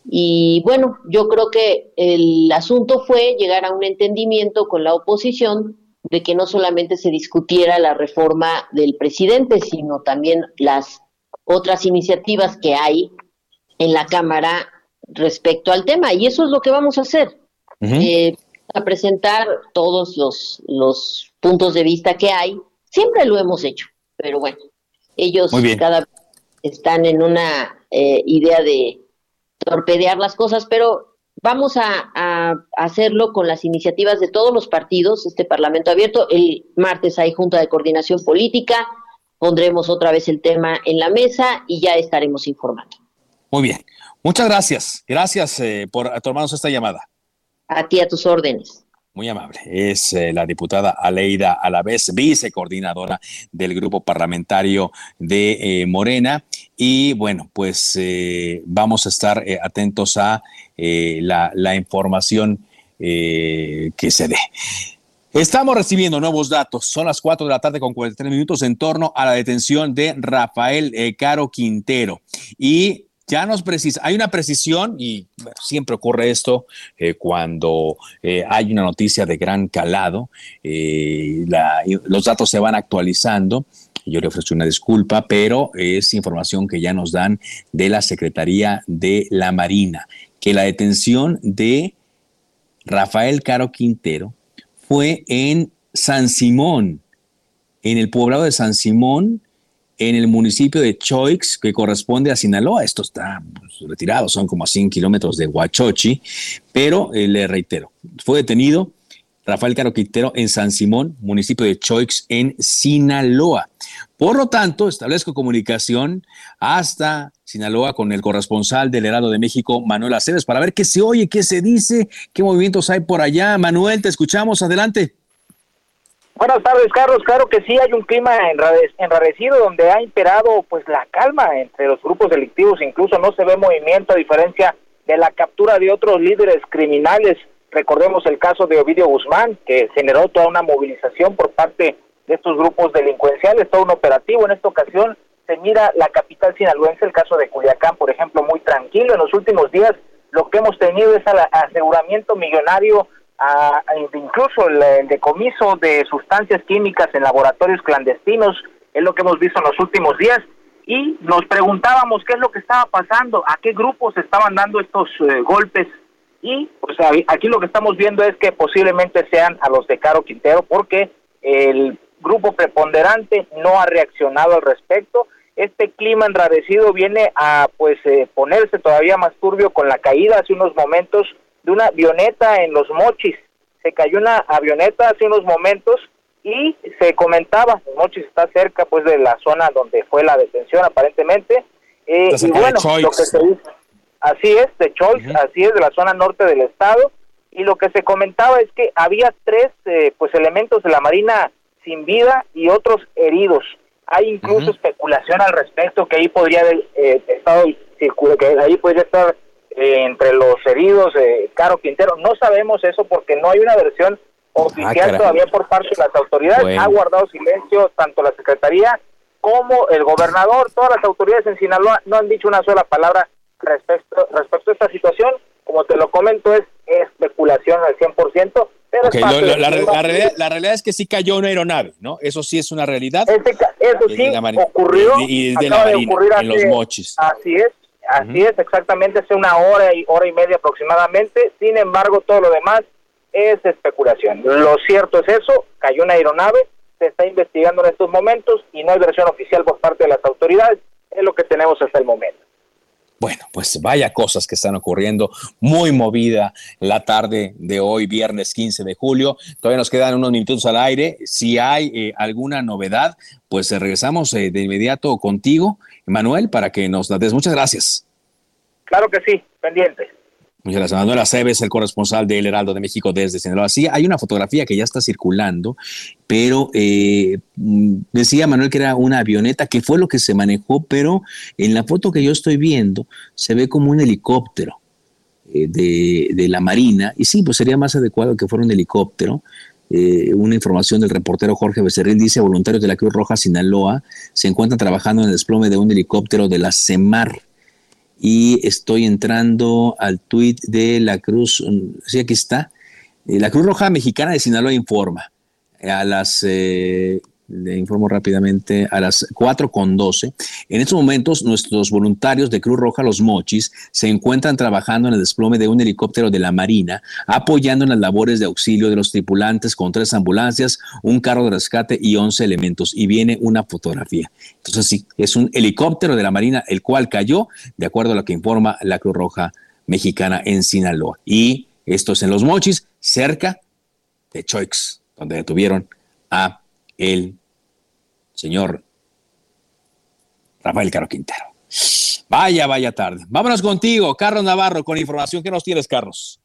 y bueno, yo creo que el asunto fue llegar a un entendimiento con la oposición de que no solamente se discutiera la reforma del presidente, sino también las otras iniciativas que hay en la Cámara respecto al tema. Y eso es lo que vamos a hacer. Uh -huh. eh, a presentar todos los, los puntos de vista que hay. Siempre lo hemos hecho, pero bueno, ellos cada vez están en una eh, idea de torpedear las cosas, pero vamos a, a, hacerlo con las iniciativas de todos los partidos, este Parlamento abierto. El martes hay Junta de Coordinación Política, pondremos otra vez el tema en la mesa y ya estaremos informando. Muy bien. Muchas gracias. Gracias eh, por tomarnos esta llamada. A ti, a tus órdenes. Muy amable. Es eh, la diputada Aleida Alavés, vicecoordinadora del grupo parlamentario de eh, Morena. Y bueno, pues vamos a estar atentos a la, la, información que se dé. Estamos recibiendo nuevos datos. Son las 4 de la tarde con 43 minutos en torno a la detención de Rafael eh, Caro Quintero. Y ya nos precisa, hay una precisión y siempre ocurre esto eh, cuando eh, hay una noticia de gran calado, los datos se van actualizando. Yo le ofrezco una disculpa, pero es información que ya nos dan de la Secretaría de la Marina, que la detención de Rafael Caro Quintero fue en San Simón, en el poblado de San Simón, en el municipio de Choix, que corresponde a Sinaloa. Esto está pues, retirado, son como a 100 kilómetros de Huachochi, pero eh, le reitero, fue detenido Rafael Caroquitero en San Simón, municipio de Choix, en Sinaloa. Por lo tanto, establezco comunicación hasta Sinaloa con el corresponsal del Herado de México, Manuel Aceves, para ver qué se oye, qué se dice, qué movimientos hay por allá. Manuel, te escuchamos, adelante. Buenas tardes, Carlos. Claro que sí, hay un clima enrarecido donde ha imperado pues la calma entre los grupos delictivos, incluso no se ve movimiento a diferencia de la captura de otros líderes criminales Recordemos el caso de Ovidio Guzmán, que generó toda una movilización por parte de estos grupos delincuenciales, todo un operativo. En esta ocasión se mira la capital sinaloense, el caso de Culiacán, por ejemplo, muy tranquilo. En los últimos días lo que hemos tenido es aseguramiento millonario, a, incluso el, decomiso de sustancias químicas en laboratorios clandestinos, es lo que hemos visto en los últimos días. Y nos preguntábamos qué es lo que estaba pasando, a qué grupos estaban dando estos eh, golpes y pues aquí lo que estamos viendo es que posiblemente sean a los de Caro Quintero porque el grupo preponderante no ha reaccionado al respecto. Este clima enrarecido viene a pues eh, ponerse todavía más turbio con la caída hace unos momentos de una avioneta en los Mochis. Se cayó una avioneta hace unos momentos y se comentaba, Mochis está cerca pues de la zona donde fue la detención aparentemente. Eh, y bueno, lo que se dice Así es, de Choice, así es, de la zona norte del estado. Y lo que se comentaba es que había tres eh, pues elementos de la Marina sin vida y otros heridos. Hay incluso especulación al respecto que ahí podría haber eh, estado, que ahí podría estar eh, entre los heridos Caro Quintero. No sabemos eso porque no hay una versión oficial ah, todavía por parte de las autoridades. Ha guardado silencio tanto la Secretaría como el gobernador. Todas las autoridades en Sinaloa no han dicho una sola palabra respecto, respecto a esta situación, como te lo comento, es especulación al 100%. Pero la, realidad, es que sí cayó una aeronave, ¿no? Eso sí es una realidad. eso sí ocurrió. Y, de la Marina, en los mochis. Así es, así es, exactamente hace una hora y hora y media aproximadamente. Sin embargo, todo lo demás es especulación. Lo cierto es eso, cayó una aeronave, se está investigando en estos momentos y no hay versión oficial por parte de las autoridades. Es lo que tenemos hasta el momento. Bueno, pues vaya cosas que están ocurriendo. Muy movida la tarde de hoy, viernes 15 de julio. Todavía nos quedan unos minutos al aire. Si hay eh, alguna novedad, pues regresamos eh, de inmediato contigo, Manuel, para que nos des. Muchas gracias. Claro que sí, pendiente. Muchas gracias. Manuel Aceves, el corresponsal del Heraldo de México desde Sinaloa. Sí, hay una fotografía que ya está circulando, pero eh, mm, decía Manuel que era una avioneta, que fue lo que se manejó, pero en la foto que yo estoy viendo se ve como un helicóptero eh, de, la Marina. Y sí, pues sería más adecuado que fuera un helicóptero. Eh, una información del reportero Jorge Becerril dice, voluntarios de la Cruz Roja Sinaloa se encuentran trabajando en el desplome de un helicóptero de la CEMAR y estoy entrando al tweet de la Cruz, sí, aquí está, eh, la Cruz Roja Mexicana de Sinaloa informa a las eh, le informo rápidamente, a las 4 con 12. En estos momentos, nuestros voluntarios de Cruz Roja Los Mochis se encuentran trabajando en el desplome de un helicóptero de la Marina, apoyando en las labores de auxilio de los tripulantes con tres ambulancias, un carro de rescate y 11 elementos. Y viene una fotografía. Entonces, sí, es un helicóptero de la Marina, el cual cayó, de acuerdo a lo que informa la Cruz Roja Mexicana en Sinaloa. Y esto es en Los Mochis, cerca de Choix, donde detuvieron a el señor Rafael Caro Quintero. Vaya, vaya tarde. Vámonos contigo, Carlos Navarro, con información que nos tienes, Carlos.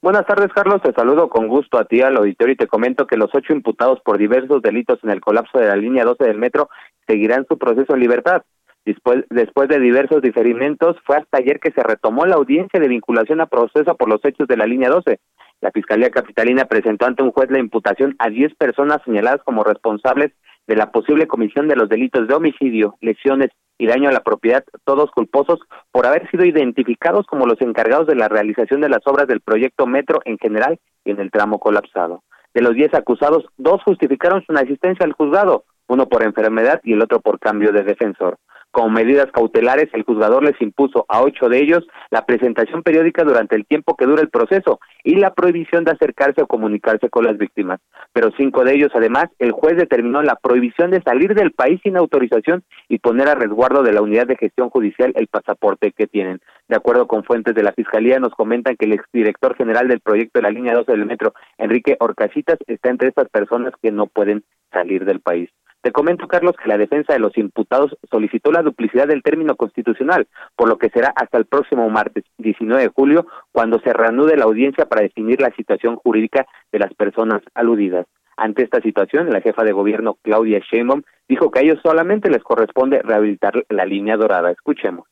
Buenas tardes, Carlos. Te saludo con gusto a ti, al auditorio, y te comento que los ocho imputados por diversos delitos en el colapso de la línea 12 del metro seguirán su proceso en libertad. Después, después de diversos diferimientos, fue hasta ayer que se retomó la audiencia de vinculación a proceso por los hechos de la línea 12. La Fiscalía Capitalina presentó ante un juez la imputación a diez personas señaladas como responsables de la posible comisión de los delitos de homicidio, lesiones y daño a la propiedad, todos culposos por haber sido identificados como los encargados de la realización de las obras del proyecto Metro en general y en el tramo colapsado. De los diez acusados, dos justificaron su asistencia al juzgado, uno por enfermedad y el otro por cambio de defensor. Como medidas cautelares, el juzgador les impuso a ocho de ellos la presentación periódica durante el tiempo que dura el proceso y la prohibición de acercarse o comunicarse con las víctimas. Pero cinco de ellos, además, el juez determinó la prohibición de salir del país sin autorización y poner a resguardo de la unidad de gestión judicial el pasaporte que tienen. De acuerdo con fuentes de la Fiscalía, nos comentan que el exdirector general del proyecto de la línea 12 del metro, Enrique Orcasitas, está entre estas personas que no pueden salir del país. Te comento, Carlos, que la defensa de los imputados solicitó la duplicidad del término constitucional, por lo que será hasta el próximo martes 19 de julio cuando se reanude la audiencia para definir la situación jurídica de las personas aludidas. Ante esta situación, la jefa de gobierno Claudia Sheinbaum dijo que a ellos solamente les corresponde rehabilitar la línea dorada. Escuchemos.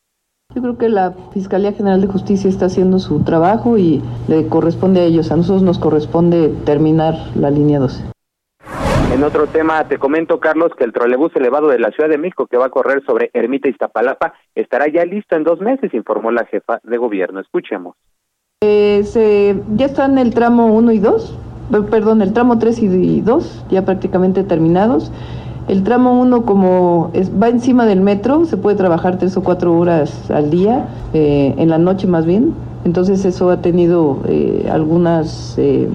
Yo creo que la Fiscalía General de Justicia está haciendo su trabajo y le corresponde a ellos. A nosotros nos corresponde terminar la línea 12. En otro tema, te comento, Carlos, que el trolebús elevado de la Ciudad de México que va a correr sobre Ermita Iztapalapa estará ya listo en dos meses, informó la jefa de gobierno. Escuchemos. Eh, se, ya está en el tramo 1 y 2, perdón, el tramo 3 y 2, ya prácticamente terminados. El tramo 1, como es, va encima del metro, se puede trabajar tres o cuatro horas al día, eh, en la noche más bien. Entonces eso ha tenido eh, algunas eh,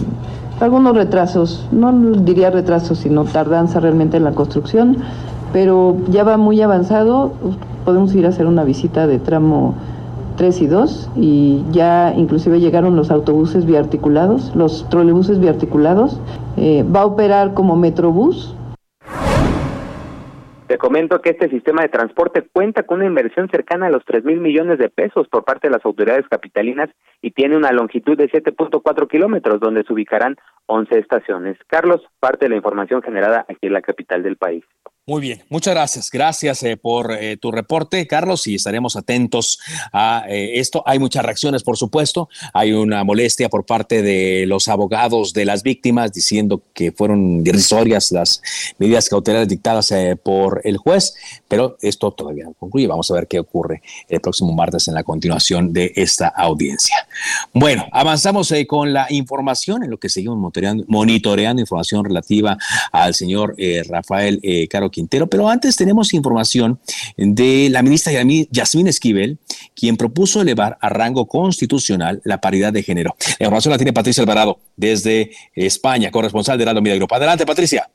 algunos retrasos, no diría retrasos, sino tardanza realmente en la construcción, pero ya va muy avanzado, podemos ir a hacer una visita de tramo 3 y 2 y ya inclusive llegaron los autobuses biarticulados, los trolebuses biarticulados, eh, va a operar como metrobús, te comento que este sistema de transporte cuenta con una inversión cercana a los 3 mil millones de pesos por parte de las autoridades capitalinas y tiene una longitud de 7.4 kilómetros donde se ubicarán 11 estaciones. Carlos, parte de la información generada aquí en la capital del país. Muy bien, muchas gracias. Gracias eh, por eh, tu reporte, Carlos, y estaremos atentos a eh, esto. Hay muchas reacciones, por supuesto. Hay una molestia por parte de los abogados de las víctimas diciendo que fueron irrisorias las medidas cautelares dictadas por el juez, pero esto todavía no concluye. Vamos a ver qué ocurre el próximo martes en la continuación de esta audiencia. Bueno, avanzamos con la información en lo que seguimos monitoreando, información relativa al señor Rafael Caro pero antes tenemos información de la ministra Yasmín Esquivel, quien propuso elevar a rango constitucional la paridad de género. La información la tiene Patricia Alvarado desde España, corresponsal de Heraldo Media Grupo. Adelante, Patricia.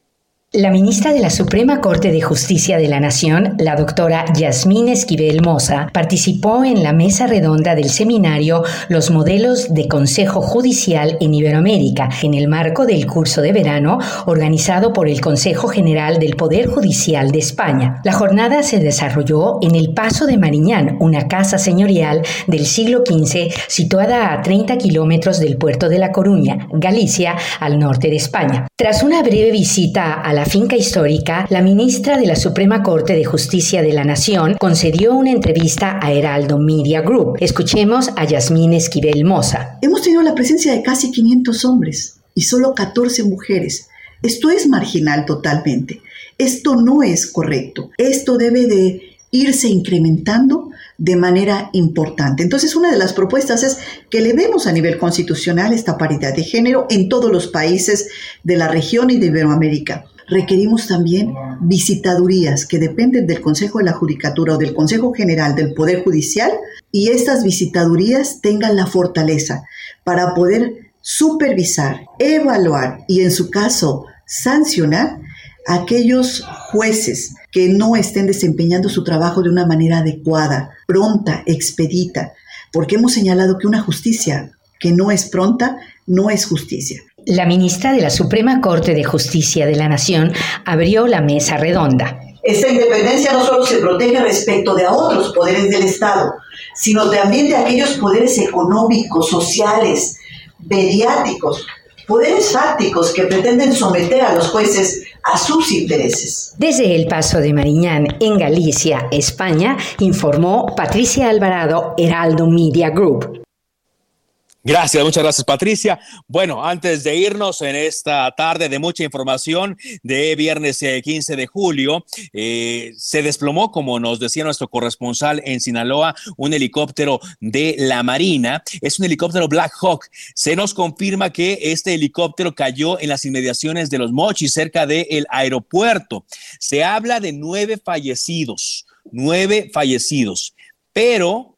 La ministra de la Suprema Corte de Justicia de la Nación, la doctora Yasmín Esquivel Moza, participó en la mesa redonda del seminario Los modelos de Consejo Judicial en Iberoamérica, en el marco del curso de verano organizado por el Consejo General del Poder Judicial de España. La jornada se desarrolló en el Paso de Mariñán, una casa señorial del siglo XV situada a 30 kilómetros del puerto de La Coruña, Galicia, al norte de España. Tras una breve visita a la finca histórica, la ministra de la Suprema Corte de Justicia de la Nación concedió una entrevista a Heraldo Media Group. Escuchemos a Yasmín Esquivel Moza. Hemos tenido la presencia de casi 500 hombres y solo 14 mujeres. Esto es marginal totalmente. Esto no es correcto. Esto debe de irse incrementando de manera importante. Entonces, una de las propuestas es que le demos a nivel constitucional esta paridad de género en todos los países de la región y de Iberoamérica requerimos también visitadurías que dependen del Consejo de la Judicatura o del Consejo General del Poder Judicial y estas visitadurías tengan la fortaleza para poder supervisar, evaluar y en su caso sancionar a aquellos jueces que no estén desempeñando su trabajo de una manera adecuada, pronta, expedita, porque hemos señalado que una justicia que no es pronta no es justicia. La ministra de la Suprema Corte de Justicia de la Nación abrió la mesa redonda. Esta independencia no solo se protege respecto de a otros poderes del Estado, sino también de aquellos poderes económicos, sociales, mediáticos, poderes fácticos que pretenden someter a los jueces a sus intereses. Desde el Paso de Mariñán, en Galicia, España, informó Patricia Alvarado, Heraldo Media Group. Gracias, muchas gracias Patricia. Bueno, antes de irnos en esta tarde de mucha información de viernes 15 eh, de julio, eh, se desplomó, como nos decía nuestro corresponsal en Sinaloa, un helicóptero de la Marina. Es un helicóptero Black Hawk. Se nos confirma que este helicóptero cayó en las inmediaciones de los Mochis, cerca del aeropuerto. Se habla de nueve fallecidos, nueve fallecidos, pero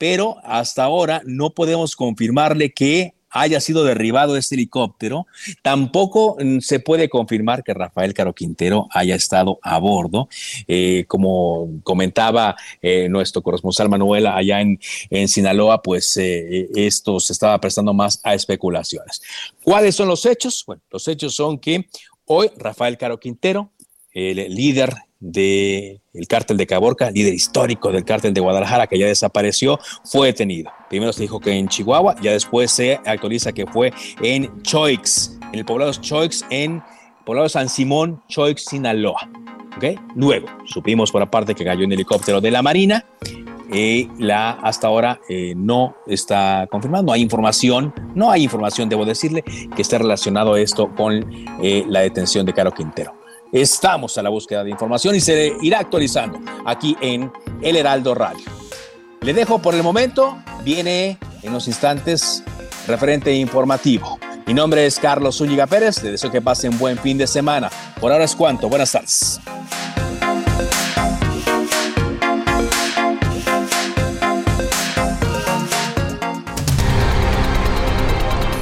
pero hasta ahora no podemos confirmarle que haya sido derribado este helicóptero. Tampoco mm, se puede confirmar que Rafael Caro Quintero haya estado a bordo. Eh, como comentaba eh, nuestro corresponsal Manuela allá en, en Sinaloa, pues eh, esto se estaba prestando más a especulaciones. ¿Cuáles son los hechos? Bueno, los hechos son que hoy Rafael Caro Quintero, el líder del el cártel de Caborca, líder histórico del cártel de Guadalajara que ya desapareció, fue detenido. Primero se dijo que en Chihuahua, ya después se actualiza que fue en Choix, en el poblado Choix, en el poblado San Simón, Choix, Sinaloa. ¿Okay? Luego, supimos por aparte que cayó en helicóptero de la Marina. y la hasta ahora eh, no está confirmado, no hay información, no hay información, debo decirle, que esté relacionado esto con eh, la detención de Caro Quintero. Estamos a la búsqueda de información y se irá actualizando aquí en El Heraldo Radio. Le dejo por el momento, viene en unos instantes referente informativo. Mi nombre es Carlos Zúñiga Pérez, le deseo que pasen buen fin de semana. Por ahora es cuanto, buenas tardes.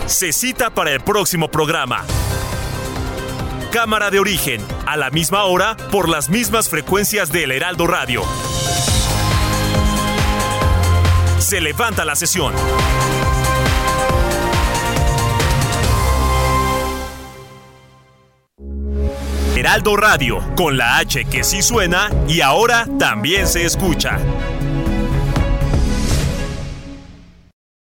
Se cita para el próximo programa. Cámara de origen, a la misma hora, por las mismas frecuencias del Heraldo Radio. Se levanta la sesión. Heraldo Radio, con la H que sí suena y ahora también se escucha.